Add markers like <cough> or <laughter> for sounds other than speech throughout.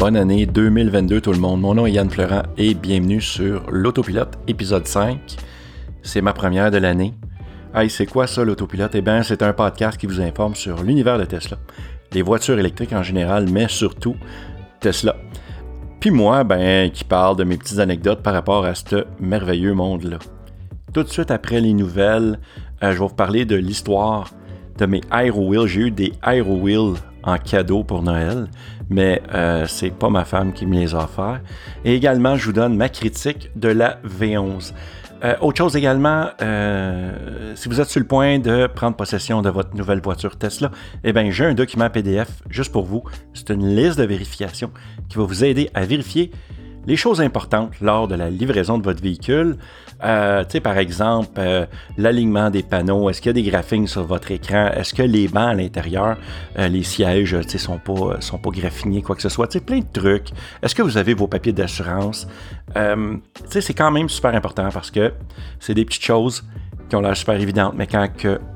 Bonne année 2022 tout le monde. Mon nom est Yann Florent et bienvenue sur l'Autopilote épisode 5. C'est ma première de l'année. Hey, c'est quoi ça l'Autopilote? Eh bien, c'est un podcast qui vous informe sur l'univers de Tesla, les voitures électriques en général, mais surtout Tesla. Puis moi, ben, qui parle de mes petites anecdotes par rapport à ce merveilleux monde-là. Tout de suite après les nouvelles, euh, je vais vous parler de l'histoire de mes Aero Wheels. J'ai eu des Aero Wheels en cadeau pour Noël, mais euh, c'est pas ma femme qui me les a offerts. Et également, je vous donne ma critique de la V11. Euh, autre chose également, euh, si vous êtes sur le point de prendre possession de votre nouvelle voiture Tesla, eh bien, j'ai un document PDF juste pour vous. C'est une liste de vérification qui va vous aider à vérifier les choses importantes lors de la livraison de votre véhicule. Euh, par exemple, euh, l'alignement des panneaux, est-ce qu'il y a des graphiques sur votre écran? Est-ce que les bancs à l'intérieur, euh, les sièges, sais, sont pas, sont graffinés, quoi que ce soit? Plein de trucs. Est-ce que vous avez vos papiers d'assurance? c'est quand même super important parce que c'est des petites choses qui ont l'air super évidentes, mais quand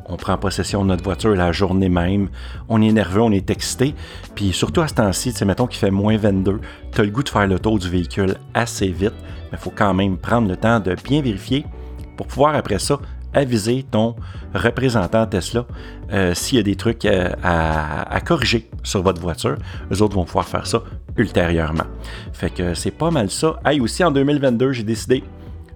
on prend possession de notre voiture la journée même, on est nerveux, on est excité, puis surtout à ce temps-ci, mettons qu'il fait moins 22, tu as le goût de faire le tour du véhicule assez vite, mais il faut quand même prendre le temps de bien vérifier pour pouvoir après ça aviser ton représentant Tesla euh, s'il y a des trucs euh, à, corriger sur votre voiture. Les autres vont pouvoir faire ça ultérieurement. Fait que c'est pas mal ça. Hey, aussi en 2022, j'ai décidé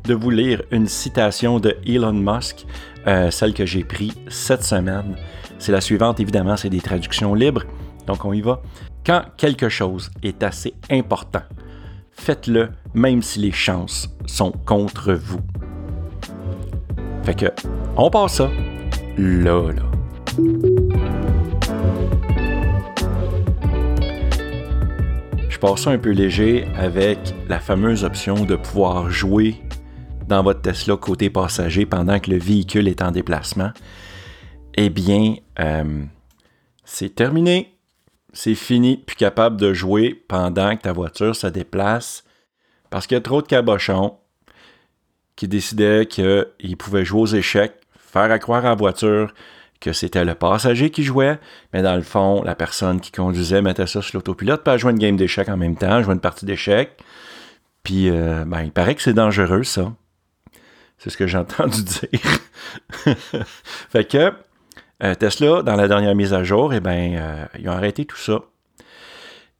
de vous lire une citation de Elon Musk, euh, celle que j'ai prise cette semaine. C'est la suivante, évidemment, c'est des traductions libres, donc on y va. Quand quelque chose est assez important, faites-le même si les chances sont contre vous. Fait que, on passe ça là, là. Je passe ça un peu léger avec la fameuse option de pouvoir jouer dans votre Tesla côté passager pendant que le véhicule est en déplacement, eh bien, euh, c'est terminé. C'est fini, plus capable de jouer pendant que ta voiture se déplace parce qu'il y a trop de cabochons qui décidaient qu'ils pouvaient jouer aux échecs, faire à croire à la voiture que c'était le passager qui jouait, mais dans le fond, la personne qui conduisait mettait ça sur l'autopilote, pas jouer une game d'échecs en même temps, jouer une partie d'échecs. Puis, euh, ben, il paraît que c'est dangereux, ça. C'est ce que j'ai <laughs> entendu dire. <laughs> fait que euh, Tesla, dans la dernière mise à jour, eh ben, euh, ils ont arrêté tout ça.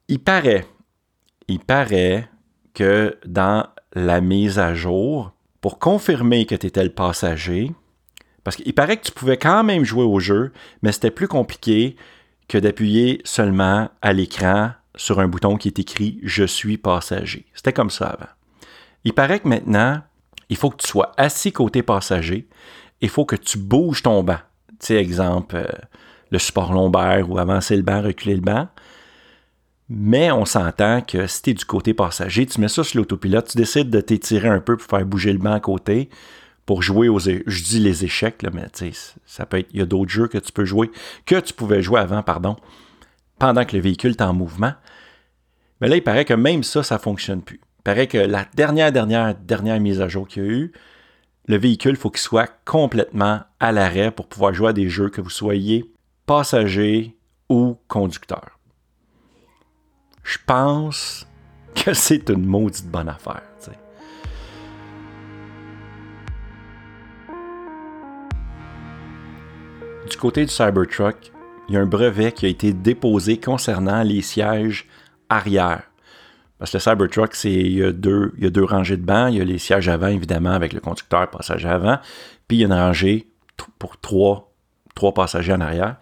Il paraît, il paraît que dans la mise à jour, pour confirmer que tu étais le passager, parce qu'il paraît que tu pouvais quand même jouer au jeu, mais c'était plus compliqué que d'appuyer seulement à l'écran sur un bouton qui est écrit Je suis passager. C'était comme ça avant. Il paraît que maintenant, il faut que tu sois assis côté passager. Il faut que tu bouges ton banc. Tu sais, exemple, euh, le support lombaire ou avancer le banc, reculer le banc. Mais on s'entend que si tu es du côté passager, tu mets ça sur l'autopilote, tu décides de t'étirer un peu pour faire bouger le banc à côté, pour jouer aux... Je dis les échecs, là, mais ça peut être... Il y a d'autres jeux que tu peux jouer, que tu pouvais jouer avant, pardon, pendant que le véhicule est en mouvement. Mais là, il paraît que même ça, ça ne fonctionne plus. Paraît que la dernière, dernière, dernière mise à jour qu'il y a eu, le véhicule, il faut qu'il soit complètement à l'arrêt pour pouvoir jouer à des jeux que vous soyez passager ou conducteur. Je pense que <laughs> c'est une maudite bonne affaire. Du côté du Cybertruck, il y a un brevet qui a été déposé concernant les sièges arrière. Parce que le Cybertruck, c'est, il, y a deux, il y a deux rangées de bancs. Il y a les sièges avant, évidemment, avec le conducteur passager avant. Puis il y a une rangée pour trois, trois passagers en arrière.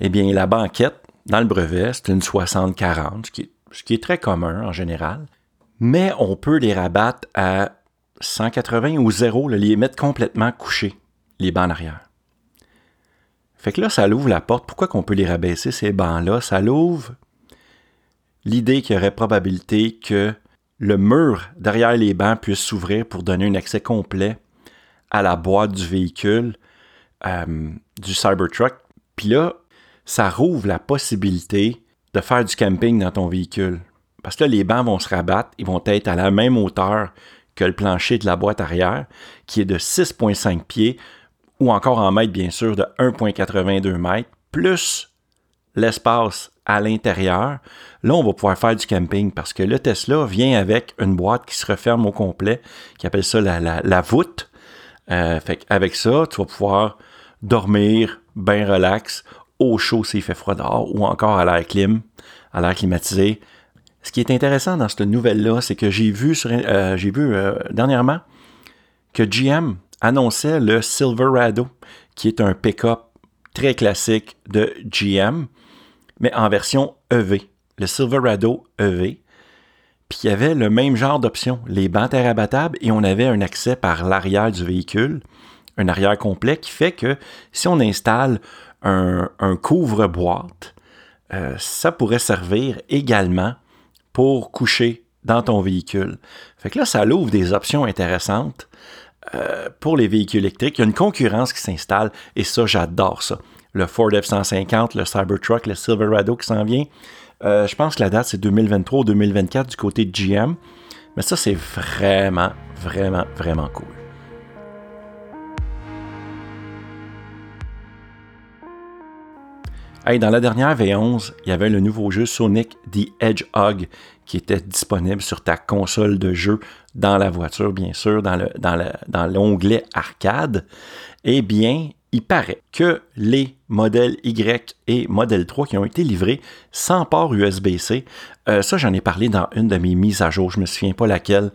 Eh bien, la banquette, dans le brevet, c'est une 60-40, ce qui, est, très commun en général. Mais on peut les rabattre à 180 ou 0, les mettre complètement couchés, les bancs en arrière. Fait que là, ça l'ouvre la porte. Pourquoi qu'on peut les rabaisser, ces bancs-là? Ça l'ouvre l'idée qu'il y aurait probabilité que le mur derrière les bancs puisse s'ouvrir pour donner un accès complet à la boîte du véhicule euh, du Cybertruck. Puis là, ça rouvre la possibilité de faire du camping dans ton véhicule. Parce que là, les bancs vont se rabattre, ils vont être à la même hauteur que le plancher de la boîte arrière, qui est de 6,5 pieds, ou encore en mètres, bien sûr, de 1,82 mètres, plus l'espace à l'intérieur. Là, on va pouvoir faire du camping parce que le Tesla vient avec une boîte qui se referme au complet, qui appelle ça la, voûte. Euh, avec ça, tu vas pouvoir dormir bien relax, au chaud s'il fait froid dehors, ou encore à l'air clim, à l'air climatisé. Ce qui est intéressant dans cette nouvelle-là, c'est que j'ai vu, euh, j'ai vu euh, dernièrement que GM annonçait le Silverado, qui est un pick-up très classique de GM, mais en version EV, le Silverado EV. Puis il y avait le même genre d'option, les bancs abattables, et on avait un accès par l'arrière du véhicule, un arrière complet qui fait que si on installe un, couvre-boîte, euh, ça pourrait servir également pour coucher dans ton véhicule. Fait que là, ça l'ouvre des options intéressantes euh, pour les véhicules électriques. Il y a une concurrence qui s'installe et ça, j'adore ça. Le Ford F-150, le Cybertruck, le Silverado qui s'en vient. Euh, je pense que la date, c'est 2023 ou 2024 du côté de GM. Mais ça, c'est vraiment, vraiment, vraiment cool. dans la dernière V11, il y avait le nouveau jeu Sonic the Hedgehog qui était disponible sur ta console de jeu dans la voiture, bien sûr, dans, le, dans, l'onglet arcade. Eh bien, il paraît que les modèles Y et modèle 3 qui ont été livrés sans port USB-C, euh, ça j'en ai parlé dans une de mes mises à jour, je ne me souviens pas laquelle,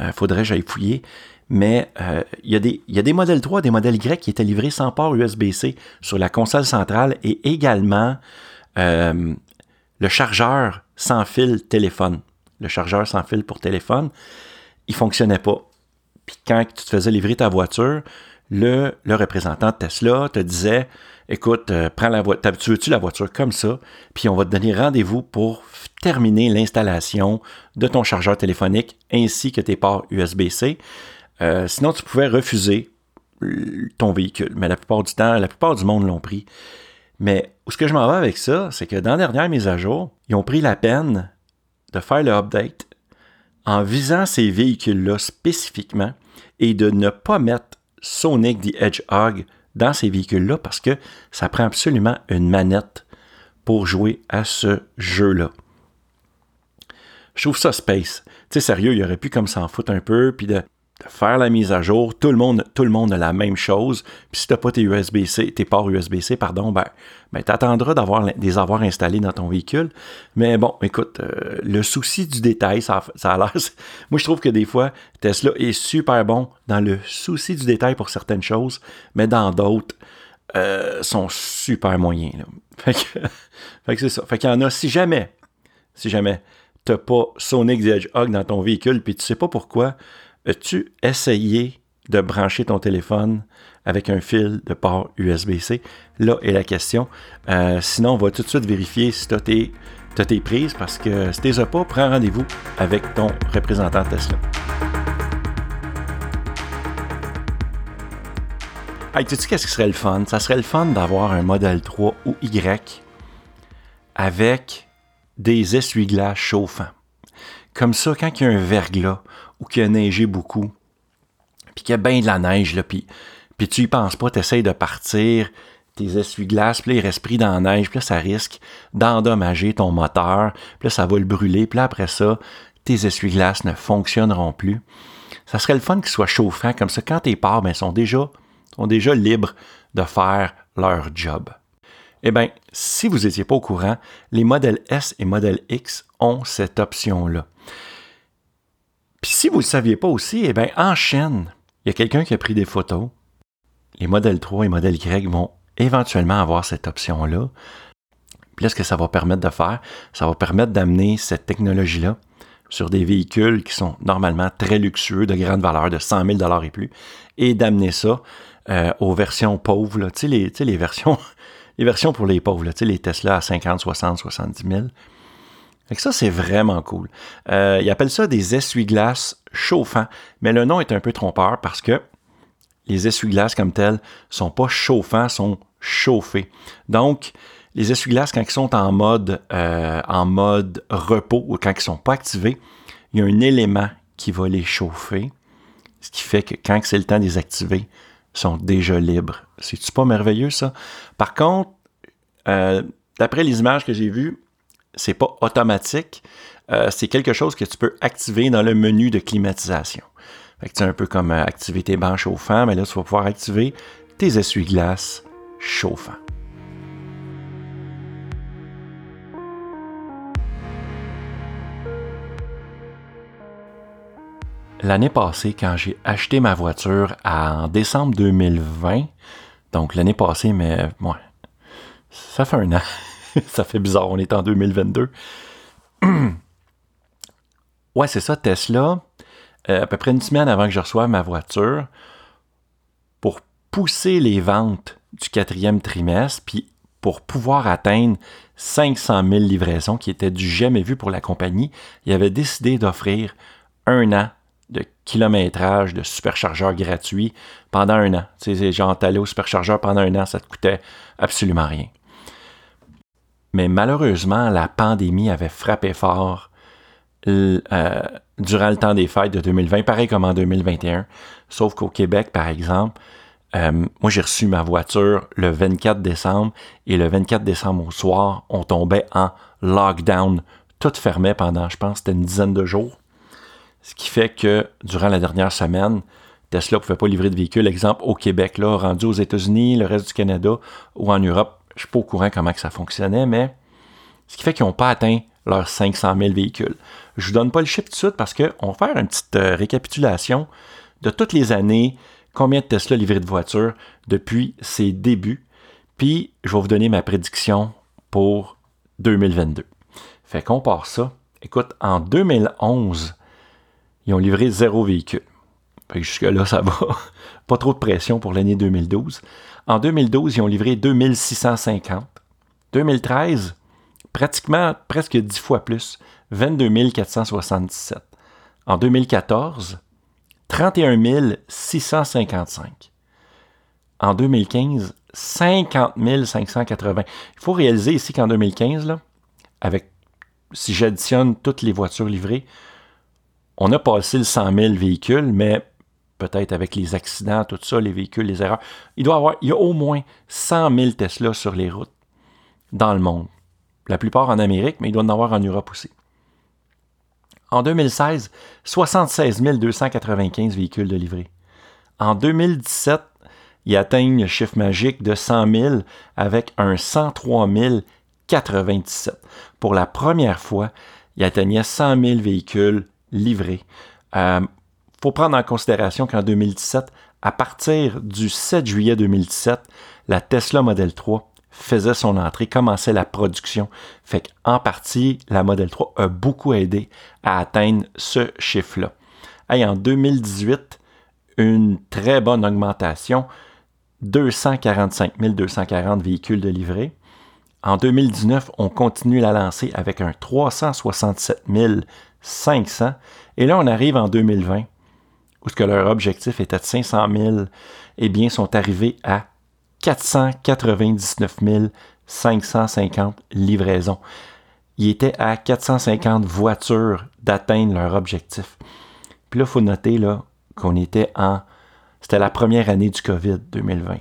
euh, faudrait que j'aille fouiller, mais euh, il, y a des, modèles 3, des modèles Y qui étaient livrés sans port USB-C sur la console centrale et également le chargeur sans fil téléphone. Le chargeur sans fil pour téléphone, il ne fonctionnait pas. Puis quand tu te faisais livrer ta voiture, le, représentant de Tesla te disait Écoute, euh, prends la voiture, tu veux-tu la voiture comme ça, puis on va te donner rendez-vous pour terminer l'installation de ton chargeur téléphonique ainsi que tes ports USB-C. Euh, sinon, tu pouvais refuser ton véhicule. Mais la plupart du temps, la plupart du monde l'ont pris. Mais ce que je m'en vais avec ça, c'est que dans la dernière mise à jour, ils ont pris la peine de faire le update en visant ces véhicules-là spécifiquement et de ne pas mettre Sonic the Hedgehog dans ces véhicules-là parce que ça prend absolument une manette pour jouer à ce jeu-là. Je trouve ça space. Tu sais, sérieux, il aurait pu comme s'en foutre un peu, puis de faire la mise à jour. Tout le monde, tout le monde a la même chose. Puis si tu n'as pas tes USB-C, tes ports USB-C, pardon, ben, ben tu attendras d'avoir des avoir installés dans ton véhicule. Mais bon, écoute, euh, le souci du détail, ça, ça a l'air. <laughs> Moi, je trouve que des fois, Tesla est super bon dans le souci du détail pour certaines choses, mais dans d'autres, euh, sont super moyens. <laughs> Fait que, fait que c'est ça. Fait qu'il y en a, si jamais, si jamais, t'as pas Sonic the Hedgehog dans ton véhicule, puis tu sais pas pourquoi, As-tu essayé de brancher ton téléphone avec un fil de port USB-C? Là est la question. Euh, sinon, on va tout de suite vérifier si tu as tes, prises parce que si tu les as pas, prends rendez-vous avec ton représentant Tesla. Hey, tu sais qu'est-ce qui serait le fun? Ça serait le fun d'avoir un modèle 3 ou Y avec des essuie-glaces chauffants. Comme ça, quand il y a un verglas ou qu'il a neigé beaucoup, puis qu'il y a bien de la neige, là, puis, puis tu y penses pas, tu essaies de partir, tes essuie-glaces, puis là, il pris dans la neige, puis là, ça risque d'endommager ton moteur, puis là, ça va le brûler, puis là, après ça, tes essuie-glaces ne fonctionneront plus. Ça serait le fun qu'ils soient chauffants, comme ça, quand tes parts, ben, sont déjà, sont déjà libres de faire leur job. Eh bien, si vous n'étiez pas au courant, les modèles S et modèles X ont cette option-là. Puis si vous ne le saviez pas aussi, eh bien, en chaîne, il y a quelqu'un qui a pris des photos. Les modèles 3 et modèles Y vont éventuellement avoir cette option-là. Puis là, ce que ça va permettre de faire, ça va permettre d'amener cette technologie-là sur des véhicules qui sont normalement très luxueux, de grande valeur, de 100 000 et plus, et d'amener ça euh, aux versions pauvres, tu sais, <laughs> les, versions, pour les pauvres, là, les Tesla à 50, 60, 70 000 ça, c'est vraiment cool. Euh, ils appellent ça des essuie-glaces chauffants, mais le nom est un peu trompeur parce que les essuie-glaces comme tels sont pas chauffants, sont chauffés. Donc, les essuie-glaces, quand ils sont en mode, euh, repos ou quand ils ne sont pas activés, il y a un élément qui va les chauffer, ce qui fait que quand c'est le temps de les activer, ils sont déjà libres. C'est-tu pas merveilleux, ça? Par contre, euh, d'après les images que j'ai vues, c'est pas automatique. Euh, c'est quelque chose que tu peux activer dans le menu de climatisation. c'est un peu comme euh, activer tes bancs chauffants, mais là, tu vas pouvoir activer tes essuie-glaces chauffants. L'année passée, quand j'ai acheté ma voiture en décembre 2020, donc l'année passée, mais ouais, ça fait un an. <laughs> ça fait bizarre, on est en 2022. <clears throat> ouais, c'est ça, Tesla. Euh, à peu près une semaine avant que je reçoive ma voiture, pour pousser les ventes du quatrième trimestre, puis pour pouvoir atteindre 500 000 livraisons, qui étaient du jamais vu pour la compagnie, il avait décidé d'offrir un an de kilométrage de superchargeur gratuit pendant un an. Sais, genre, t'allais au superchargeur pendant un an, ça te coûtait absolument rien. Mais malheureusement, la pandémie avait frappé fort euh, durant le temps des fêtes de 2020, pareil comme en 2021. Sauf qu'au Québec, par exemple, euh, moi j'ai reçu ma voiture le 24 décembre et le 24 décembre au soir, on tombait en lockdown. Tout fermait pendant, je pense, c'était une dizaine de jours. Ce qui fait que durant la dernière semaine, Tesla ne pouvait pas livrer de véhicules, exemple au Québec, là, rendu aux États-Unis, le reste du Canada ou en Europe, je suis pas au courant comment ça fonctionnait, mais ce qui fait qu'ils n'ont pas atteint leurs 500 000 véhicules. Je vous donne pas le chiffre tout de suite parce qu'on va faire une petite euh, récapitulation de toutes les années, combien de Tesla livrés de voitures depuis ses débuts. Puis, je vais vous donner ma prédiction pour 2022. Fait qu'on part ça. Écoute, en 2011, ils ont livré zéro véhicule. Jusque-là, ça va. <laughs> Pas trop de pression pour l'année 2012. En 2012, ils ont livré 2650. 2013, pratiquement presque 10 fois plus, 22 477. En 2014, 31 655. En 2015, 50 580. Il faut réaliser ici qu'en 2015, là, avec, si j'additionne toutes les voitures livrées, on a passé le 100 000 véhicules, mais peut-être avec les accidents, tout ça, les véhicules, les erreurs. Il doit y avoir, il y a au moins 100 000 Tesla sur les routes dans le monde. La plupart en Amérique, mais il doit en avoir en Europe aussi. En 2016, 76 295 véhicules de livrée. En 2017, il atteignent le chiffre magique de 100 000 avec un 103 097. Pour la première fois, il atteignait 100 000 véhicules livrés. Euh, faut prendre en considération qu'en 2017, à partir du 7 juillet 2017, la Tesla Model 3 faisait son entrée, commençait la production. Fait qu'en partie, la Model 3 a beaucoup aidé à atteindre ce chiffre-là. Et en 2018, une très bonne augmentation, 245 240 véhicules de livrée. En 2019, on continue la lancée avec un 367 500. Et là, on arrive en 2020, où ce que leur objectif était de 500 000, eh bien, sont arrivés à 499 550 livraisons. Ils étaient à 450 voitures d'atteindre leur objectif. Puis là, il faut noter là, qu'on était en... C'était la première année du COVID 2020.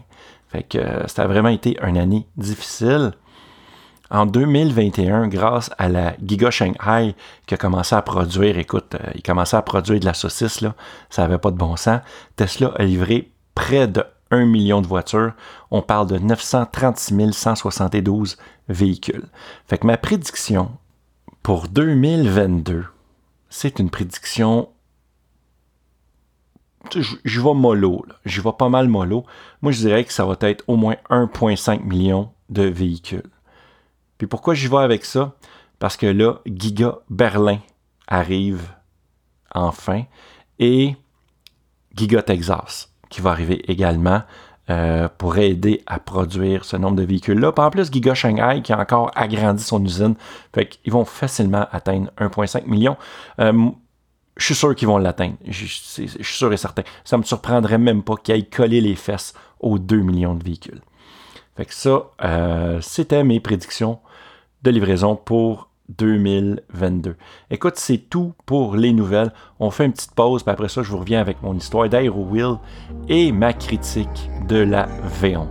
Fait que euh, ça a vraiment été une année difficile. En 2021, grâce à la Giga Shanghai qui a commencé à produire, écoute, euh, il commençait à produire de la saucisse, ça n'avait pas de bon sens. Tesla a livré près de 1 million de voitures. On parle de 936 172 véhicules. Fait que ma prédiction pour 2022, c'est une prédiction. Je, vais mollo, je vais pas mal mollo. Moi, je dirais que ça va être au moins 1,5 million de véhicules. Puis pourquoi j'y vais avec ça? Parce que là, Giga Berlin arrive enfin et Giga Texas qui va arriver également euh, pour aider à produire ce nombre de véhicules-là. en plus, Giga Shanghai qui a encore agrandi son usine. Fait qu'ils vont facilement atteindre 1,5 million. Euh, je suis sûr qu'ils vont l'atteindre. Je, suis sûr et certain. Ça me surprendrait même pas qu'ils aillent coller les fesses aux 2 millions de véhicules. Fait que ça, euh, c'était mes prédictions de livraison pour 2022. Écoute, c'est tout pour les nouvelles. On fait une petite pause, puis après ça, je vous reviens avec mon histoire d'AeroWheel et ma critique de la V11.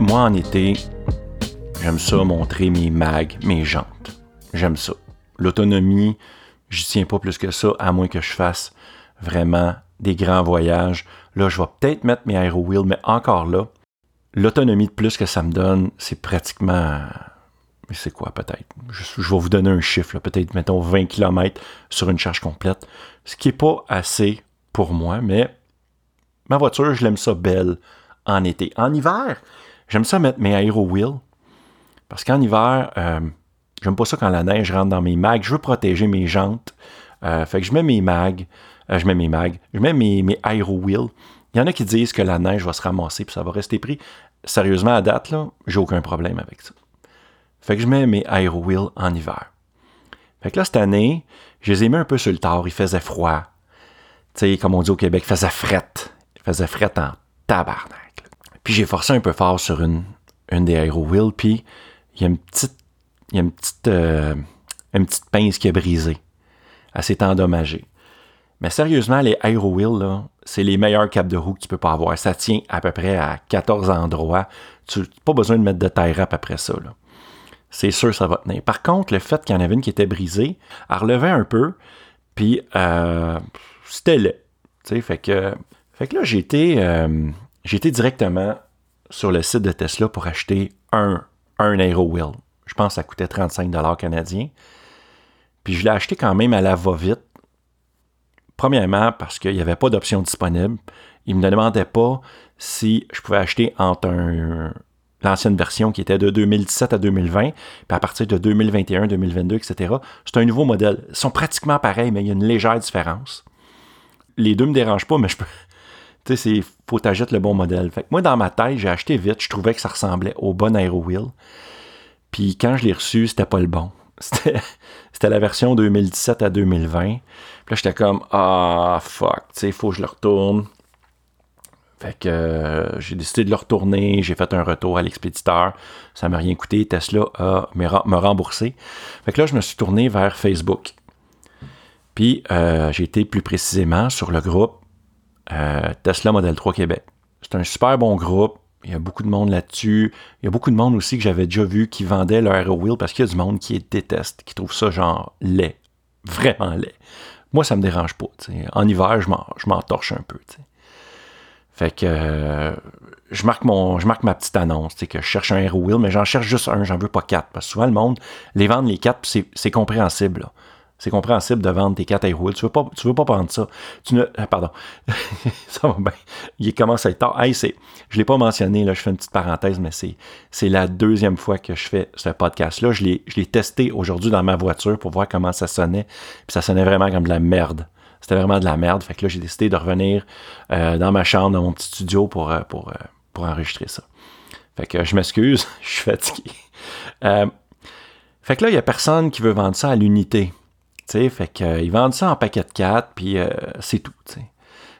Moi, en été, j'aime ça montrer mes mags, mes jambes. J'aime ça. L'autonomie, je tiens pas plus que ça, à moins que je fasse vraiment des grands voyages. Là, je vais peut-être mettre mes Aero Wheels, mais encore là, l'autonomie de plus que ça me donne, c'est pratiquement. Mais c'est quoi peut-être? Je, vais vous donner un chiffre, peut-être mettons 20 km sur une charge complète. Ce qui n'est pas assez pour moi, mais ma voiture, je l'aime ça belle en été. En hiver, j'aime ça mettre mes Aero Wheels. Parce qu'en hiver, euh, j'aime pas ça quand la neige rentre dans mes mags. Je veux protéger mes jantes. Euh, fait que je mets mes mags. Euh, je mets mes mags. Je mets mes, mes Aero Wheels. Il y en a qui disent que la neige va se ramasser puis ça va rester pris. Sérieusement, à date, là, j'ai aucun problème avec ça. Fait que je mets mes Aero Wheels en hiver. Fait que là, cette année, je les ai mis un peu sur le tard. Il faisait froid. Tu sais, comme on dit au Québec, il faisait fret. Il faisait fret en tabarnak. Puis j'ai forcé un peu fort sur une, une des Aero Wheels, puis il y a une petite, il y a une petite, euh, une petite pince qui a brisé. Elle s'est endommagée. Mais sérieusement, les Aero Wheels, c'est les meilleurs capes de roue que tu peux pas avoir. Ça tient à peu près à 14 endroits. Tu n'as pas besoin de mettre de tie wrap après ça. C'est sûr ça va tenir. Par contre, le fait qu'il y en avait une qui était brisée, elle relevait un peu, puis euh, c'était laid. Fait que, fait que là, j'ai été, euh, directement sur le site de Tesla pour acheter un, un Aero Wheel. Je pense que ça coûtait 35 canadiens. Puis je l'ai acheté quand même à la va-vite Premièrement, parce qu'il n'y avait pas d'option disponible. Il ne me demandait pas si je pouvais acheter entre l'ancienne version qui était de 2017 à 2020, puis à partir de 2021, 2022, etc. C'est un nouveau modèle. Ils sont pratiquement pareils, mais il y a une légère différence. Les deux ne me dérangent pas, mais je peux. Tu sais, il faut t'ajouter le bon modèle. Moi, dans ma tête, j'ai acheté vite. Je trouvais que ça ressemblait au bon Aero Wheel. Puis quand je l'ai reçu, c'était pas le bon. <laughs> C'était la version 2017 à 2020 là, j'étais comme, ah, fuck, tu sais, faut que je le retourne. Fait que euh, j'ai décidé de le retourner, j'ai fait un retour à l'expéditeur, ça m'a rien coûté, Tesla a me remboursé. Fait que là, je me suis tourné vers Facebook. Puis euh, j'ai été plus précisément sur le groupe euh, Tesla Model 3 Québec. C'est un super bon groupe, il y a beaucoup de monde là-dessus. Il y a beaucoup de monde aussi que j'avais déjà vu qui vendait leur Aero Wheel parce qu'il y a du monde qui déteste, qui trouve ça genre laid. Vraiment laid. Moi, ça me dérange pas. En hiver, je m'en torche un peu. Fait que euh, je, marque mon, je marque ma petite annonce, que je cherche un Hero Wheel, mais j'en cherche juste un, j'en veux pas quatre. Parce que souvent, le monde, les vendre les quatre, c'est compréhensible. C'est compréhensible de vendre tes quatre Hero Wheels. Tu veux pas, tu veux pas prendre ça. Tu ne, euh, pardon. <laughs> ça va bien. Il commence à être tard. Hey, c'est, je l'ai pas mentionné, là, je fais une petite parenthèse, mais c'est, c'est la deuxième fois que je fais ce podcast-là. Je l'ai, je l'ai testé aujourd'hui dans ma voiture pour voir comment ça sonnait. Puis ça sonnait vraiment comme de la merde. C'était vraiment de la merde. Fait que là, j'ai décidé de revenir euh, dans ma chambre, dans mon petit studio pour, euh, pour, pour enregistrer ça. Fait que je m'excuse, <laughs> je suis fatigué. fait que là, il n'y a personne qui veut vendre ça à l'unité fait qu'ils euh, vendent ça en paquet de 4, puis euh, c'est tout.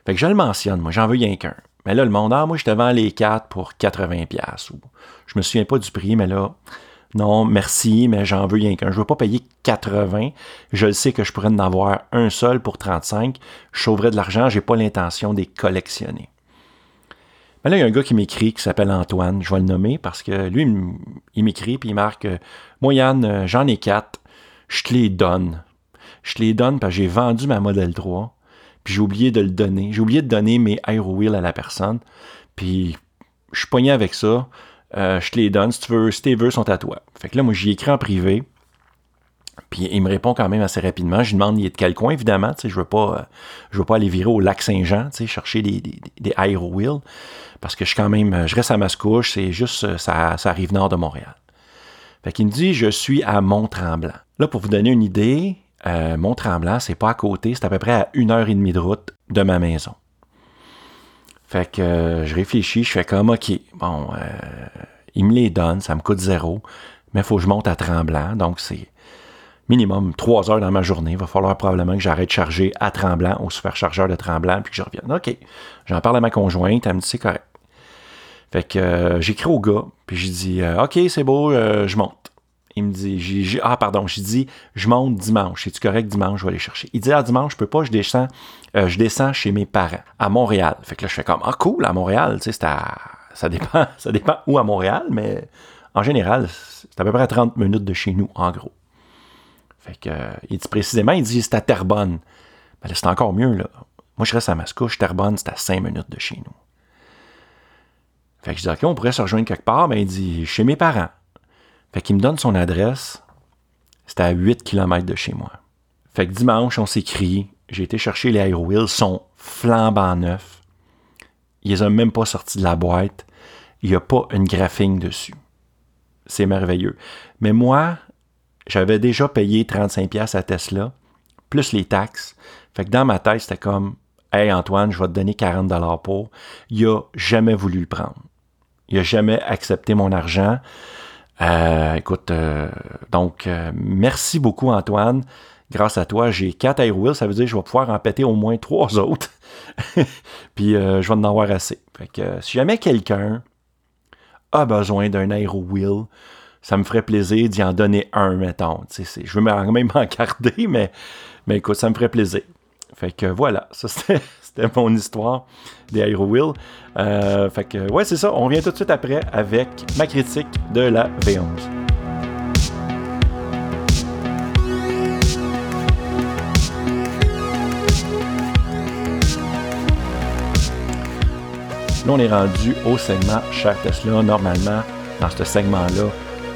Fait que je le mentionne, moi, j'en veux rien qu'un. Mais là, le monde, ah, moi, je te vends les 4 pour 80$. Ou, je me souviens pas du prix, mais là, non, merci, mais j'en veux rien qu'un. Je veux pas payer 80. Je le sais que je pourrais en avoir un seul pour 35. Je sauverais de l'argent, j'ai pas l'intention de les collectionner. Mais là, il y a un gars qui m'écrit qui s'appelle Antoine. Je vais le nommer parce que lui, il m'écrit puis il marque Moi, Yann, euh, j'en ai 4. Je te les donne je les donne parce que j'ai vendu ma Model 3, puis j'ai oublié de le donner. J'ai oublié de donner mes Aero Wheel à la personne, puis je suis poigné avec ça. Euh, je te les donne. Si tu veux, si tes sont à toi. Fait que là, moi, j'y écris en privé. Puis il me répond quand même assez rapidement. Je lui demande il est de quel coin, évidemment. Je ne veux, pas, euh, je veux aller virer au lac Saint-Jean, chercher des, des, des Aero Wheel. Parce que je suis quand même. Je reste à Mascouche, c'est juste euh, ça, ça arrive nord de Montréal. Fait qu'il me dit je suis à Mont-Tremblant. Là, pour vous donner une idée, euh, Mont-Tremblant, c'est pas à côté, c'est à peu près à une heure et demie de route de ma maison. Fait que euh, je réfléchis, je fais comme, OK, bon, euh, il me les donne, ça me coûte zéro, mais il faut que je monte à Tremblant, donc c'est minimum trois heures dans ma journée. Il va falloir probablement que j'arrête de charger à Tremblant, au superchargeur de Tremblant, puis que je revienne. OK, j'en parle à ma conjointe, elle me dit, c'est correct. Fait que j'écris au gars, puis je dis, OK, c'est beau, je monte. Il me dit, ah pardon, j'ai dit, je monte dimanche. C'est-tu correct dimanche, je vais aller chercher. Il dit, ah dimanche, je peux pas, je descends, euh, je descends chez mes parents, à Montréal. Fait que là, je fais comme, ah cool, à Montréal, tu sais, ça dépend, <laughs> ça dépend où à Montréal, mais en général, c'est à peu près à 30 minutes de chez nous, en gros. Fait que, il dit précisément, il dit c'est à Terrebonne. Ben c'est encore mieux, là. Moi, je reste à Mascouche, Terrebonne, c'est à 5 minutes de chez nous. Fait que je dis, OK, on pourrait se rejoindre quelque part, mais il dit, chez mes parents. Fait qu'il me donne son adresse. C'était à 8 km de chez moi. Fait que dimanche, on s'écrit. J'ai été chercher les Aero Wheels, sont flambant neufs. Ils les ont même pas sortis de la boîte. Il n'y a pas une graphine dessus. C'est merveilleux. Mais moi, j'avais déjà payé 35$ à Tesla, plus les taxes. Fait que dans ma tête, c'était comme Hey Antoine, je vais te donner 40$ pour. Il n'a jamais voulu le prendre. Il n'a jamais accepté mon argent. Euh, écoute, euh, donc, euh, merci beaucoup, Antoine. Grâce à toi, j'ai 4 Airwheels. Ça veut dire que je vais pouvoir en péter au moins 3 autres. <laughs> Puis, je vais en avoir assez. Fait que, si jamais quelqu'un a besoin d'un Airwheel, ça me ferait plaisir d'y en donner un, mettons. je veux <laughs> même garder, mais, mais écoute, ça me ferait plaisir. Fait que voilà, ça c'était <laughs> mon histoire des Aero. Euh, fait que ouais, c'est ça. On revient tout de suite après avec ma critique de la V11. Là, on est rendu au segment Cher Tesla. Normalement, dans ce segment-là,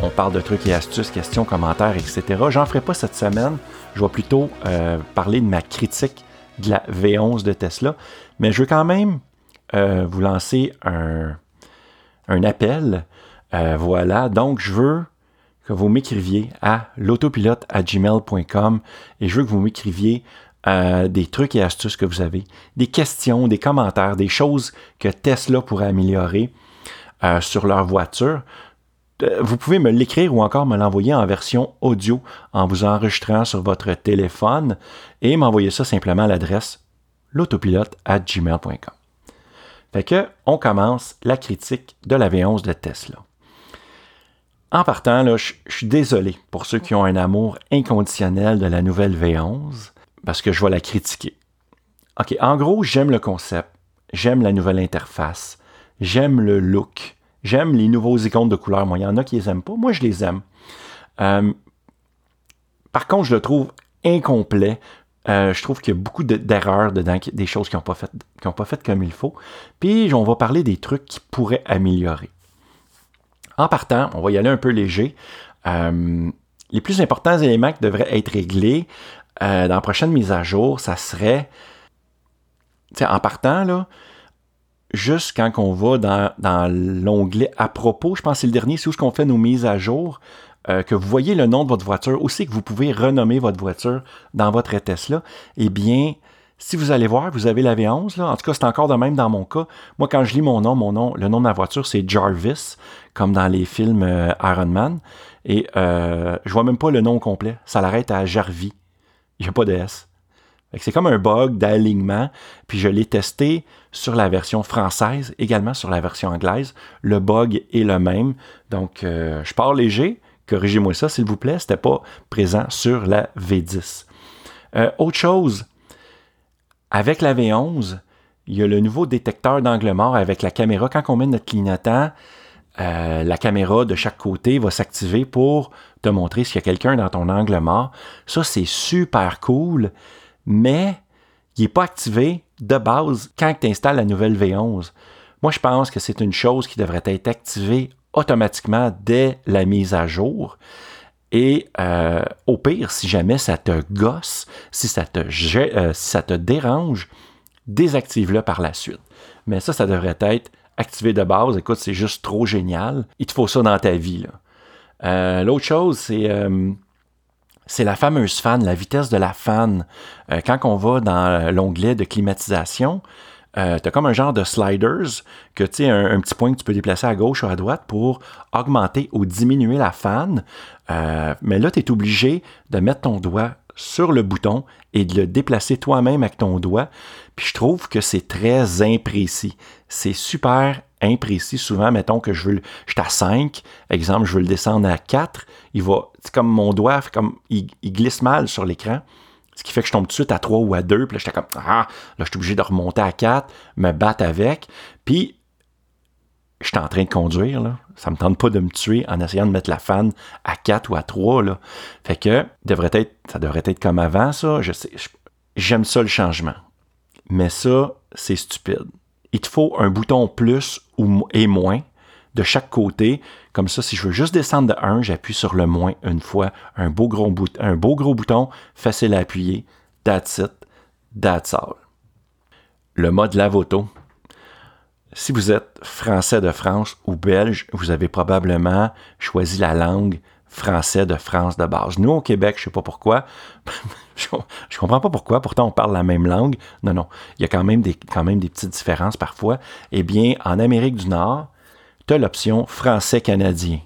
on parle de trucs et astuces, questions, commentaires, etc. J'en ferai pas cette semaine. Je vais plutôt euh, parler de ma critique de la V11 de Tesla. Mais je veux quand même euh, vous lancer un, appel. Euh, voilà, donc je veux que vous m'écriviez à l'autopilote@gmail.com et je veux que vous m'écriviez euh, des trucs et astuces que vous avez, des questions, des commentaires, des choses que Tesla pourrait améliorer sur leur voiture. Euh, vous pouvez me l'écrire ou encore me l'envoyer en version audio en vous enregistrant sur votre téléphone et m'envoyer ça simplement à l'adresse l'autopilote à. Fait que, on commence la critique de la V11 de Tesla. En partant, je, suis désolé pour ceux qui ont un amour inconditionnel de la nouvelle V11, parce que je vais la critiquer. OK, en gros, j'aime le concept, j'aime la nouvelle interface, j'aime le look, J'aime les nouveaux icônes de couleur. Moi, il y en a qui les aiment pas. Moi, je les aime. Euh, par contre, je le trouve incomplet. Euh, je trouve qu'il y a beaucoup d'erreurs dedans, des choses qui n'ont pas, pas fait comme il faut. Puis, on va parler des trucs qui pourraient améliorer. En partant, on va y aller un peu léger. Euh, les plus importants éléments qui devraient être réglés dans la prochaine mise à jour, ça serait, en partant, là, juste quand on va dans, l'onglet à propos, je pense que c'est le dernier, c'est où qu'on fait nos mises à jour, euh, que vous voyez le nom de votre voiture, aussi que vous pouvez renommer votre voiture dans votre Tesla, eh bien, si vous allez voir, vous avez la V11, là. en tout cas, c'est encore de même dans mon cas. Moi, quand je lis mon nom, mon nom, le nom de ma voiture, c'est Jarvis, comme dans les films euh, Iron Man. Et euh, je vois même pas le nom complet. Ça l'arrête à Jarvis. Il n'y a pas de S. C'est comme un bug d'alignement. Puis je l'ai testé sur la version française, également sur la version anglaise. Le bug est le même. Donc, euh, je pars léger. Corrigez-moi ça, s'il vous plaît. Ce n'était pas présent sur la V10. Euh, autre chose, avec la V11, il y a le nouveau détecteur d'angle mort avec la caméra. Quand on met notre clignotant, euh, la caméra de chaque côté va s'activer pour te montrer s'il y a quelqu'un dans ton angle mort. Ça, c'est super cool mais il n'est pas activé de base quand tu installes la nouvelle V11. Moi, je pense que c'est une chose qui devrait être activée automatiquement dès la mise à jour. Et euh, au pire, si jamais ça te gosse, si ça te, euh, si ça te dérange, désactive-le par la suite. Mais ça, ça devrait être activé de base. Écoute, c'est juste trop génial. Il te faut ça dans ta vie. Euh, l'autre chose, c'est c'est la fameuse fan, la vitesse de la fan. Euh, quand on va dans l'onglet de climatisation, euh, tu as comme un genre de sliders que tu un, petit point que tu peux déplacer à gauche ou à droite pour augmenter ou diminuer la fan. Euh, mais là, tu es obligé de mettre ton doigt sur le bouton et de le déplacer toi-même avec ton doigt. Puis je trouve que c'est très imprécis. C'est super imprécis. Souvent, mettons que je veux, je suis à 5, exemple, je veux le descendre à 4, il va, c'est comme mon doigt, comme, il, glisse mal sur l'écran. Ce qui fait que je tombe tout de suite à 3 ou à 2, puis là, j'étais comme, ah, là, je suis obligé de remonter à 4, me battre avec. Puis, je suis en train de conduire, là. Ça me tente pas de me tuer en essayant de mettre la fan à 4 ou à 3, là. Fait que, devrait être, ça devrait être comme avant, ça. Je sais, j'aime ça le changement. Mais ça, c'est stupide. Il te faut un bouton plus ou, et moins de chaque côté. Comme ça, si je veux juste descendre de 1, j'appuie sur le moins une fois. Un beau gros, bout, un beau gros bouton, facile à appuyer. That's it. That's all. Le mode lave-auto. Si vous êtes français de France ou belge, vous avez probablement choisi la langue français de France de base. Nous, au Québec, je sais pas pourquoi. <laughs> je, ne comprends pas pourquoi. Pourtant, on parle la même langue. Non, non. Il y a quand même des, petites différences parfois. Eh bien, en Amérique du Nord, tu as l'option français-canadien.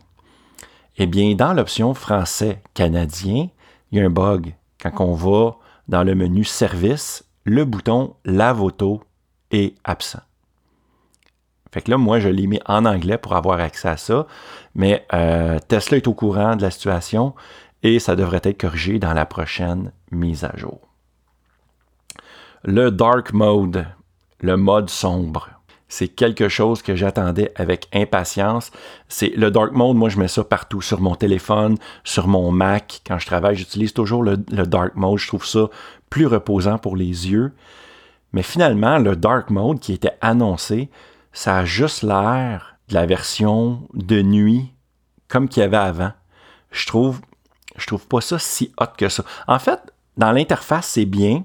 Eh bien, dans l'option français-canadien, il y a un bug. Quand on va dans le menu Service, le bouton Lave auto est absent. Fait que là, moi, je l'ai mis en anglais pour avoir accès à ça. Mais euh, Tesla est au courant de la situation et ça devrait être corrigé dans la prochaine mise à jour. Le Dark Mode, le mode sombre. C'est quelque chose que j'attendais avec impatience. C'est le dark mode, moi je mets ça partout sur mon téléphone, sur mon Mac. Quand je travaille, j'utilise toujours le dark mode. Je trouve ça plus reposant pour les yeux. Mais finalement, le dark mode qui était annoncé, ça a juste l'air de la version de nuit comme qu'il y avait avant. Je trouve, je trouve pas ça si hot que ça. En fait, dans l'interface, c'est bien,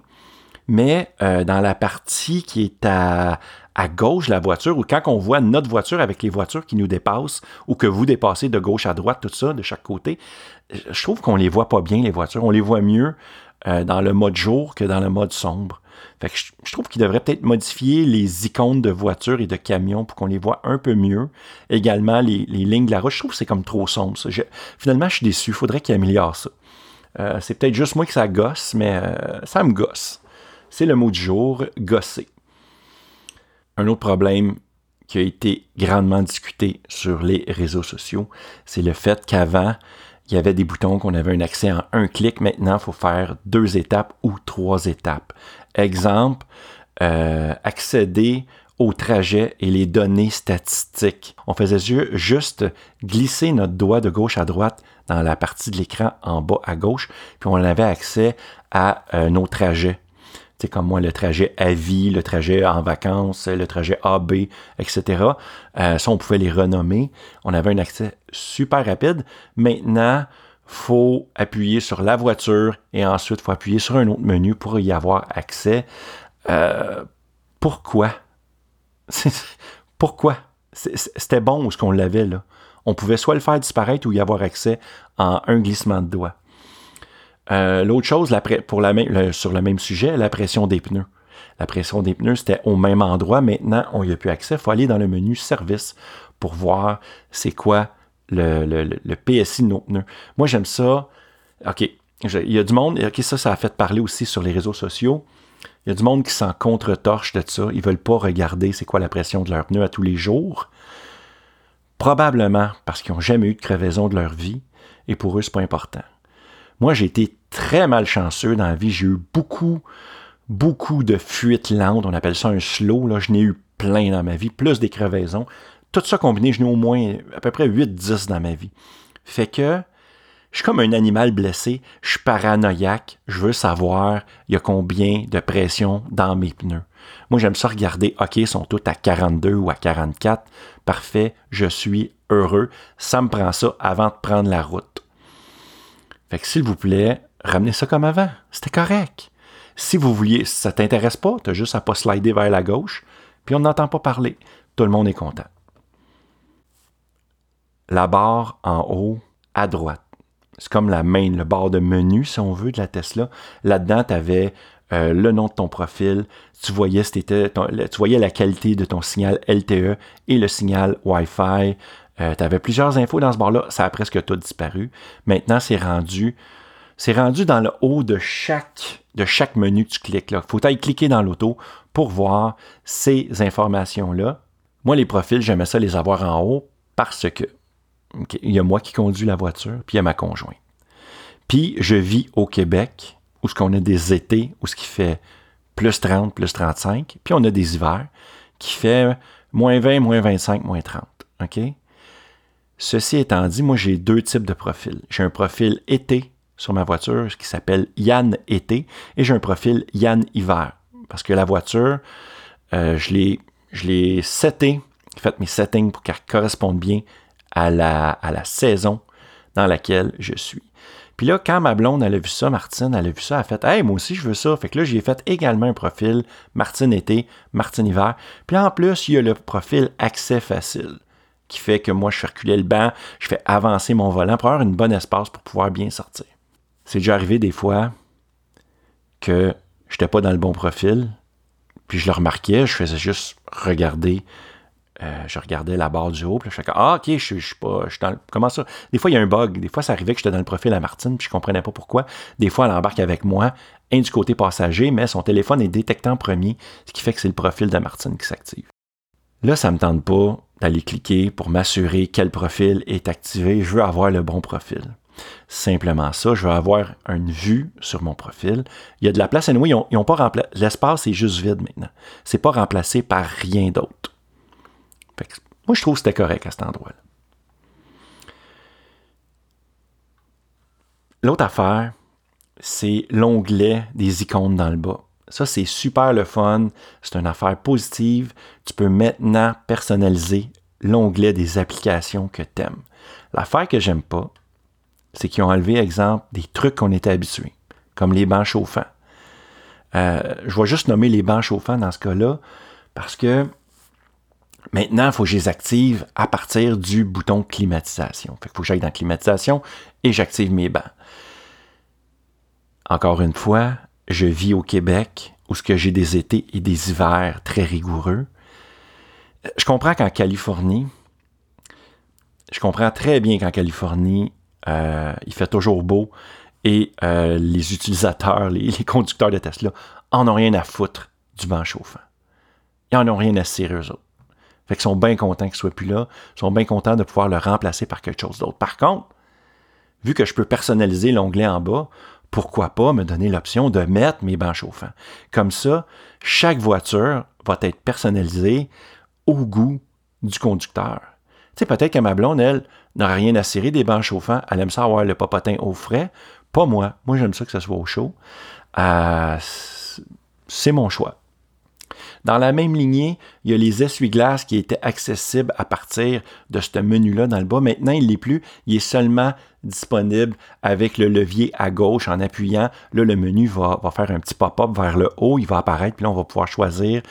mais euh, dans la partie qui est à, gauche de la voiture, ou quand on voit notre voiture avec les voitures qui nous dépassent, ou que vous dépassez de gauche à droite, tout ça, de chaque côté, je trouve qu'on les voit pas bien, les voitures. On les voit mieux euh, dans le mode jour que dans le mode sombre. Fait que je, trouve qu'il devrait peut-être modifier les icônes de voitures et de camions pour qu'on les voit un peu mieux. Également, les, lignes de la route, je trouve que c'est comme trop sombre. finalement, je suis déçu. Il faudrait qu'il améliore ça. Euh, c'est peut-être juste moi que ça gosse, mais euh, ça me gosse. C'est le mot du jour, gosser. Un autre problème qui a été grandement discuté sur les réseaux sociaux, c'est le fait qu'avant, il y avait des boutons qu'on avait un accès en un clic. Maintenant, il faut faire deux étapes ou trois étapes. Exemple, euh, accéder au trajet et les données statistiques. On faisait juste glisser notre doigt de gauche à droite dans la partie de l'écran en bas à gauche, puis on avait accès à euh, nos trajets. C'est comme moi, le trajet à vie, le trajet en vacances, le trajet AB, etc. Euh, ça, on pouvait les renommer. On avait un accès super rapide. Maintenant, faut appuyer sur la voiture et ensuite, il faut appuyer sur un autre menu pour y avoir accès. Euh, pourquoi? <laughs> pourquoi? C'était bon où ce qu'on l'avait là? On pouvait soit le faire disparaître ou y avoir accès en un glissement de doigt. Euh, l'autre chose, sur le même sujet, la pression des pneus. La pression des pneus, c'était au même endroit. Maintenant, on n'y a plus accès. Il faut aller dans le menu Service pour voir c'est quoi le, PSI de nos pneus. Moi, j'aime ça. OK, il y a du monde, OK, ça, ça a fait parler aussi sur les réseaux sociaux. Il y a du monde qui s'en contre-torche de ça. Ils ne veulent pas regarder c'est quoi la pression de leurs pneus à tous les jours. Probablement parce qu'ils n'ont jamais eu de crevaison de leur vie et pour eux, ce n'est pas important. Moi, j'ai été très malchanceux dans la vie. J'ai eu beaucoup, beaucoup de fuites lentes. On appelle ça un slow. Là. Je n'ai eu plein dans ma vie, plus des crevaisons tout ça combiné, je n'ai au moins à peu près 8-10 dans ma vie. Fait que je suis comme un animal blessé, je suis paranoïaque, je veux savoir il y a combien de pression dans mes pneus. Moi, j'aime ça regarder, OK, ils sont tous à 42 ou à 44. Parfait, je suis heureux. Ça me prend ça avant de prendre la route. Fait que s'il vous plaît, ramenez ça comme avant. C'était correct. Si vous vouliez, si ça t'intéresse pas, tu as juste à pas slider vers la gauche, puis on n'entend pas parler. Tout le monde est content la barre en haut à droite. C'est comme la main, le barre de menu, si on veut, de la Tesla. Là-dedans, tu avais euh, le nom de ton profil. Tu voyais, tu voyais la qualité de ton signal LTE et le signal Wi-Fi. Euh, tu avais plusieurs infos dans ce bar-là. Ça a presque tout disparu. Maintenant, c'est rendu, c'est rendu dans le haut de chaque, de chaque menu que tu cliques. Il faut aller cliquer dans l'auto pour voir ces informations-là. Moi, les profils, j'aimais ça les avoir en haut parce que il y a moi qui conduis la voiture, puis il y a ma conjointe. Puis je vis au Québec, où ce qu'on a des étés, où ce qui fait plus 30, plus 35, puis on a des hivers qui fait moins 20, moins 25, moins 30. OK? Ceci étant dit, moi, j'ai deux types de profils. J'ai un profil été sur ma voiture qui s'appelle Yann été et j'ai un profil Yann hiver. Parce que la voiture, euh, je l'ai je fait mes settings pour qu'elle corresponde bien à la, à la saison dans laquelle je suis. Puis là, quand ma blonde, elle a vu ça, Martine, elle a vu ça, elle a fait Hey, moi aussi, je veux ça. Fait que là, j'ai fait également un profil Martine été, Martine hiver. Puis en plus, il y a le profil accès facile qui fait que moi, je fais reculer le banc, je fais avancer mon volant pour avoir une bonne espace pour pouvoir bien sortir. C'est déjà arrivé des fois que je n'étais pas dans le bon profil, puis je le remarquais, je faisais juste regarder. Euh, je regardais la barre du haut, puis je faisais Ah, ok, je, suis pas. Dans comment ça? Des fois, il y a un bug. Des fois, ça arrivait que j'étais dans le profil à Martine, puis je comprenais pas pourquoi. Des fois, elle embarque avec moi, un du côté passager, mais son téléphone est détecté en premier, ce qui fait que c'est le profil de Martine qui s'active. Là, ça me tente pas d'aller cliquer pour m'assurer quel profil est activé. Je veux avoir le bon profil simplement ça. Je vais avoir une vue sur mon profil. Il y a de la place. Et nous, ils ont, pas. L'espace est juste vide maintenant. C'est pas remplacé par rien d'autre. Moi, je trouve que c'était correct à cet endroit-là. L'autre affaire, c'est l'onglet des icônes dans le bas. Ça, c'est super le fun. C'est une affaire positive. Tu peux maintenant personnaliser l'onglet des applications que tu aimes. L'affaire que j'aime pas, c'est qu'ils ont enlevé, exemple, des trucs qu'on était habitués, comme les bancs chauffants. Euh, je vais juste nommer les bancs chauffants dans ce cas-là, parce que maintenant, il faut que je les active à partir du bouton climatisation. il faut que j'aille dans climatisation et j'active mes bancs. Encore une fois, je vis au Québec où que j'ai des étés et des hivers très rigoureux. Je comprends qu'en Californie, je comprends très bien qu'en Californie, euh, il fait toujours beau et euh, les utilisateurs, les, conducteurs de Tesla en ont rien à foutre du banc chauffant. Ils en ont rien à cirer eux autres. Fait qu'ils sont bien contents qu'ils ne soient plus là. Ils sont bien contents de pouvoir le remplacer par quelque chose d'autre. Par contre, vu que je peux personnaliser l'onglet en bas, pourquoi pas me donner l'option de mettre mes bancs chauffants? Comme ça, chaque voiture va être personnalisée au goût du conducteur. Tu sais, peut-être que ma blonde, elle, n'aurait rien à cirer des bancs chauffants. Elle aime ça avoir le papotin au frais. Pas moi. Moi, j'aime ça que ce soit au chaud. Euh, c'est mon choix. Dans la même lignée, il y a les essuie-glaces qui étaient accessibles à partir de ce menu-là dans le bas. Maintenant, il n'est plus. Il est seulement disponible avec le levier à gauche en appuyant. Là, le menu va, faire un petit pop-up vers le haut. Il va apparaître. Puis là, on va pouvoir choisir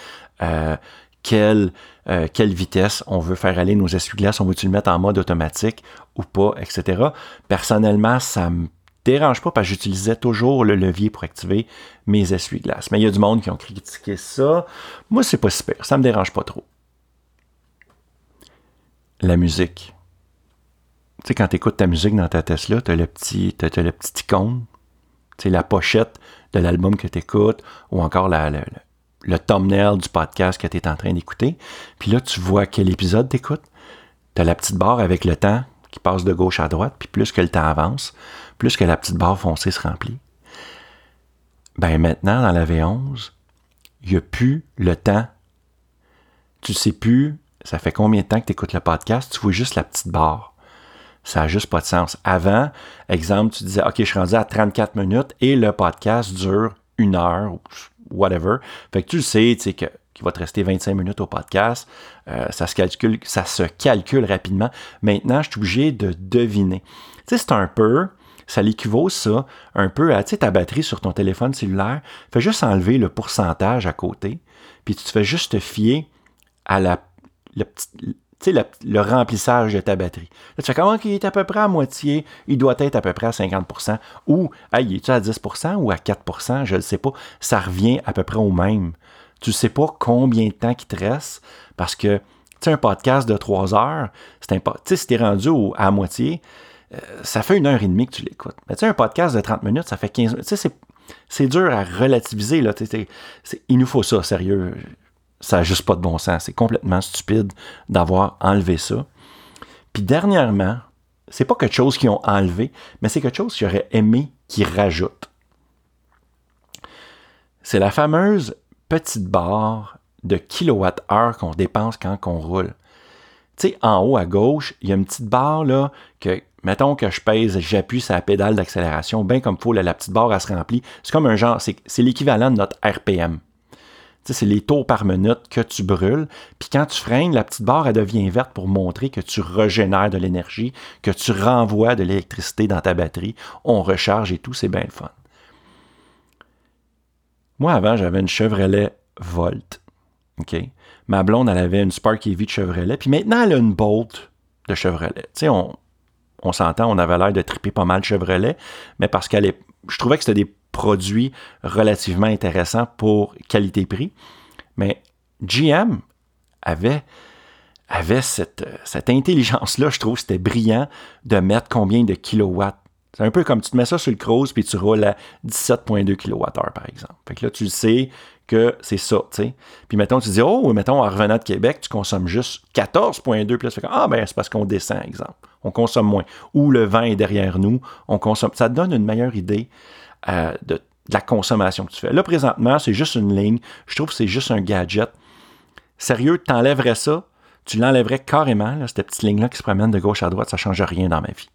euh, quelle, euh, quelle vitesse on veut faire aller nos essuie-glaces, on veut-tu le mettre en mode automatique ou pas, etc. Personnellement, ça me dérange pas parce que j'utilisais toujours le levier pour activer mes essuie-glaces. Mais il y a du monde qui ont critiqué ça. Moi, c'est pas super. Ça me dérange pas trop. La musique. Tu sais, quand tu écoutes ta musique dans ta Tesla, tu as le petit, icône, tu la pochette de l'album que tu écoutes, ou encore la, le thumbnail du podcast que tu es en train d'écouter. Puis là, tu vois quel épisode tu écoutes. Tu as la petite barre avec le temps qui passe de gauche à droite, puis plus que le temps avance, plus que la petite barre foncée se remplit. Ben maintenant, dans la V11, il n'y a plus le temps. Tu sais plus, ça fait combien de temps que tu écoutes le podcast, tu vois juste la petite barre. Ça n'a juste pas de sens. Avant, exemple, tu disais, OK, je suis rendu à 34 minutes et le podcast dure une heure, whatever. Fait que tu le sais, tu sais, que qu'il va te rester 25 minutes au podcast. Euh, ça, se calcule, ça se calcule rapidement. Maintenant, je suis obligé de deviner. Tu sais, c'est un peu, ça l'équivaut, ça, un peu à, tu sais, ta batterie sur ton téléphone cellulaire. Fais juste enlever le pourcentage à côté, puis tu te fais juste te fier à la, petite tu le, remplissage de ta batterie. Tu fais comment qu'il est à peu près à moitié, il doit être à peu près à 50% ou, hey, est-tu à 10% ou à 4% je ne sais pas. Ça revient à peu près au même. Tu ne sais pas combien de temps il te reste parce que, un podcast de 3 heures, c'est Tu sais, si tu es rendu à moitié, euh, ça fait une heure et demie que tu l'écoutes. Mais tu sais, un podcast de 30 minutes, ça fait 15 minutes. Tu sais, c'est dur à relativiser. Là. il nous faut ça, sérieux ça n'a juste pas de bon sens. C'est complètement stupide d'avoir enlevé ça. Puis dernièrement, c'est pas quelque chose qu'ils ont enlevé, mais c'est quelque chose qu'ils auraient aimé qu'ils rajoutent. C'est la fameuse petite barre de kilowattheure qu'on dépense quand on roule. tu sais, en haut à gauche, il y a une petite barre là que, mettons que je pèse, j'appuie sur la pédale d'accélération, bien comme il faut, la petite barre, elle se remplit. C'est comme un genre, c'est l'équivalent de notre RPM. C'est les tours par minute que tu brûles. Puis quand tu freines, la petite barre, elle devient verte pour montrer que tu régénères de l'énergie, que tu renvoies de l'électricité dans ta batterie. On recharge et tout, c'est bien le fun. Moi, avant, j'avais une Chevrolet Volt. OK? Ma blonde, elle avait une Spark EV de Chevrolet. Puis maintenant, elle a une Bolt de Chevrolet. Tu on, on s'entend, on avait l'air de triper pas mal Chevrolet, mais parce qu'elle est. Je trouvais que c'était des produits relativement intéressants pour qualité-prix. Mais GM avait, cette, intelligence-là, je trouve, c'était brillant de mettre combien de kilowatts c'est un peu comme tu te mets ça sur le cruise puis tu roules à 17,2 kWh, par exemple. Fait que là, tu sais que c'est ça, tu sais. Puis mettons, tu dis, oh, mettons, en revenant de Québec, tu consommes juste 14,2, puis là, tu ah, ben, c'est parce qu'on descend, exemple. On consomme moins. Ou le vent est derrière nous, on consomme. Ça te donne une meilleure idée euh, de, la consommation que tu fais. Là, présentement, c'est juste une ligne. Je trouve que c'est juste un gadget. Sérieux, tu enlèverais ça, tu l'enlèverais carrément, là, cette petite ligne-là qui se promène de gauche à droite, ça ne change rien dans ma vie.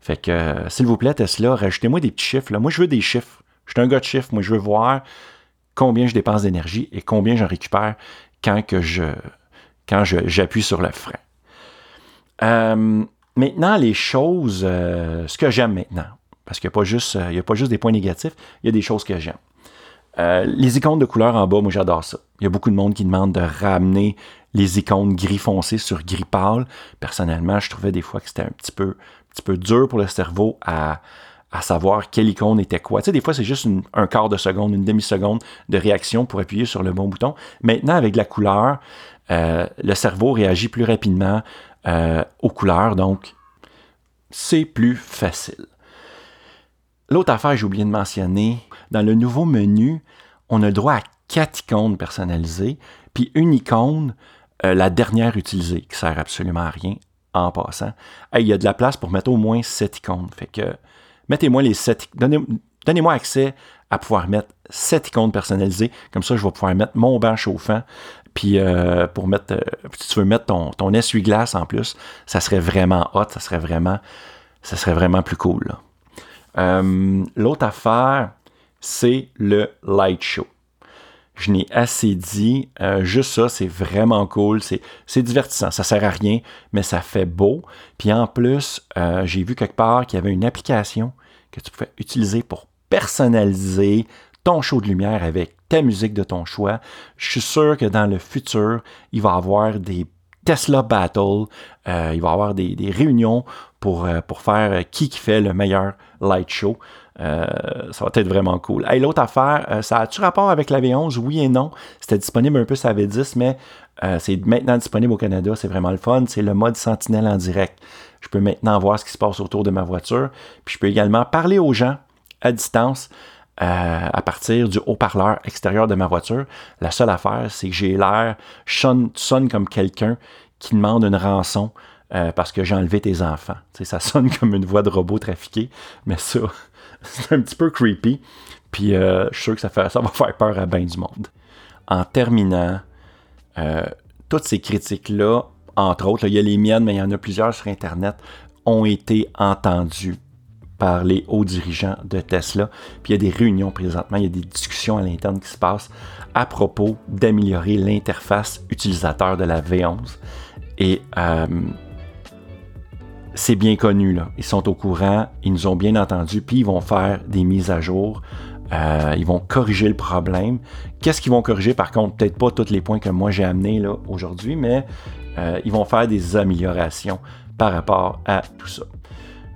Fait que, euh, s'il vous plaît, Tesla, rajoutez-moi des petits chiffres. Là. Moi, je veux des chiffres. Je suis un gars de chiffres. Moi, je veux voir combien je dépense d'énergie et combien j'en récupère quand, que j'appuie sur le frein. Euh, maintenant, les choses, ce que j'aime maintenant, parce qu'il n'y a, pas juste, a pas juste des points négatifs, il y a des choses que j'aime. les icônes de couleur en bas, moi j'adore ça. Il y a beaucoup de monde qui demande de ramener les icônes gris foncé sur gris pâle. Personnellement, je trouvais des fois que c'était un petit peu petit peu dur pour le cerveau à, savoir quelle icône était quoi. Tu sais, des fois, c'est juste un quart de seconde, une demi-seconde de réaction pour appuyer sur le bon bouton. Maintenant, avec la couleur, euh, le cerveau réagit plus rapidement euh, aux couleurs, donc c'est plus facile. L'autre affaire, j'ai oublié de mentionner, dans le nouveau menu, on a le droit à quatre icônes personnalisées, puis une icône, euh, la dernière utilisée, qui sert absolument à rien, en passant. il y a de la place pour mettre au moins 7 icônes. Fait que mettez-moi les 7 donnez, Donnez-moi accès à pouvoir mettre 7 icônes personnalisées. Comme ça, je vais pouvoir mettre mon banc chauffant. Puis euh, pour mettre, euh, si tu veux mettre ton, ton essuie-glace en plus, ça serait vraiment hot, ça serait vraiment, ça serait vraiment plus cool. Euh, l'autre affaire, c'est le light show. Je n'ai assez dit. Euh, juste ça, c'est vraiment cool. C'est divertissant. Ça sert à rien, mais ça fait beau. Puis en plus, euh, j'ai vu quelque part qu'il y avait une application que tu pouvais utiliser pour personnaliser ton show de lumière avec ta musique de ton choix. Je suis sûr que dans le futur, il va y avoir des Tesla Battle, il va y avoir des, réunions pour, pour faire qui qui fait le meilleur light show. Euh, ça va être vraiment cool. Hey, L'autre affaire, euh, ça a-tu rapport avec la V11? Oui et non. C'était disponible un peu sur la V10, mais euh, c'est maintenant disponible au Canada. C'est vraiment le fun. C'est le mode Sentinelle en direct. Je peux maintenant voir ce qui se passe autour de ma voiture. Puis je peux également parler aux gens à distance. à partir du haut-parleur extérieur de ma voiture. La seule affaire, c'est que j'ai l'air, je sonne, comme quelqu'un qui demande une rançon parce que j'ai enlevé tes enfants. ça sonne comme une voix de robot trafiqué, mais ça, <laughs> c'est un petit peu creepy. Puis euh, je suis sûr que ça va faire peur à bien du monde. En terminant, euh, toutes ces critiques-là, entre autres, il y a les miennes, mais il y en a plusieurs sur Internet, ont été entendues par les hauts dirigeants de Tesla. Puis il y a des réunions présentement, il y a des discussions à l'interne qui se passent à propos d'améliorer l'interface utilisateur de la V11. Et euh, c'est bien connu. Là. Ils sont au courant, ils nous ont bien entendus, puis ils vont faire des mises à jour. Euh, ils vont corriger le problème. Qu'est-ce qu'ils vont corriger? Par contre, peut-être pas tous les points que moi j'ai amenés là aujourd'hui, mais euh, ils vont faire des améliorations par rapport à tout ça.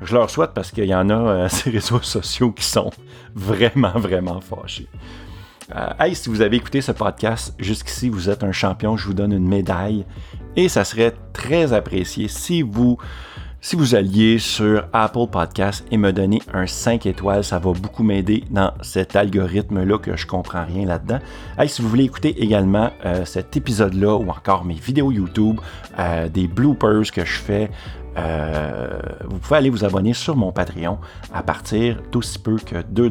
Je leur souhaite parce qu'il y en a euh, <laughs> ces réseaux sociaux qui sont vraiment, vraiment fâchés. hey, si vous avez écouté ce podcast jusqu'ici, vous êtes un champion, je vous donne une médaille. Et ça serait très apprécié si vous si vous alliez sur Apple Podcast et me donner un 5 étoiles, ça va beaucoup m'aider dans cet algorithme-là que je comprends rien là-dedans. Hey, si vous voulez écouter également euh, cet épisode-là ou encore mes vidéos YouTube, euh, des bloopers que je fais, euh, vous pouvez aller vous abonner sur mon Patreon à partir d'aussi peu que 2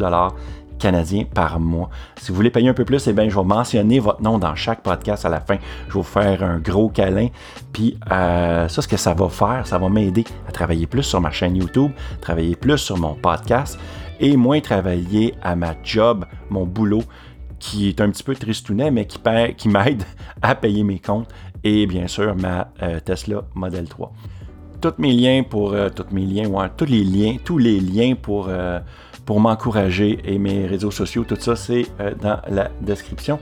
canadiens par mois. Si vous voulez payer un peu plus, eh bien, je vais mentionner votre nom dans chaque podcast à la fin. Je vais vous faire un gros câlin. Puis euh, ça, ce que ça va faire, ça va m'aider à travailler plus sur ma chaîne YouTube, travailler plus sur mon podcast et moins travailler à ma job, mon boulot qui est un petit peu tristounet, mais qui, qui m'aide à payer mes comptes et bien sûr ma euh, Tesla Model 3 tous mes liens pour euh, tous mes liens, ouais, tous les liens, tous les liens pour, pour m'encourager et mes réseaux sociaux, tout ça, c'est euh, dans la description.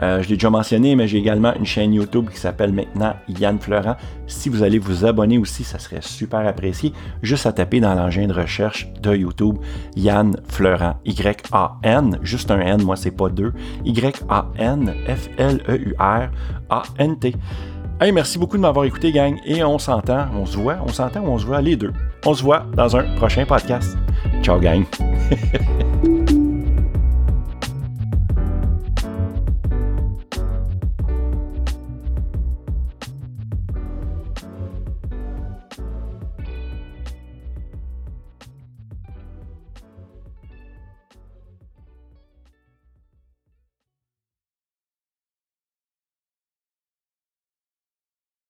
je l'ai déjà mentionné, mais j'ai également une chaîne YouTube qui s'appelle maintenant Yann Fleurant. Si vous allez vous abonner aussi, ça serait super apprécié. Juste à taper dans l'engin de recherche de YouTube Yann Fleurant. Y-A-N, juste un N, moi c'est pas deux. Y-A-N F-L-E-U-R-A-N-T. Hey, merci beaucoup de m'avoir écouté, gang. Et on s'entend, on se voit, on s'entend ou on se voit les deux. On se voit dans un prochain podcast. Tchau, gang. <laughs>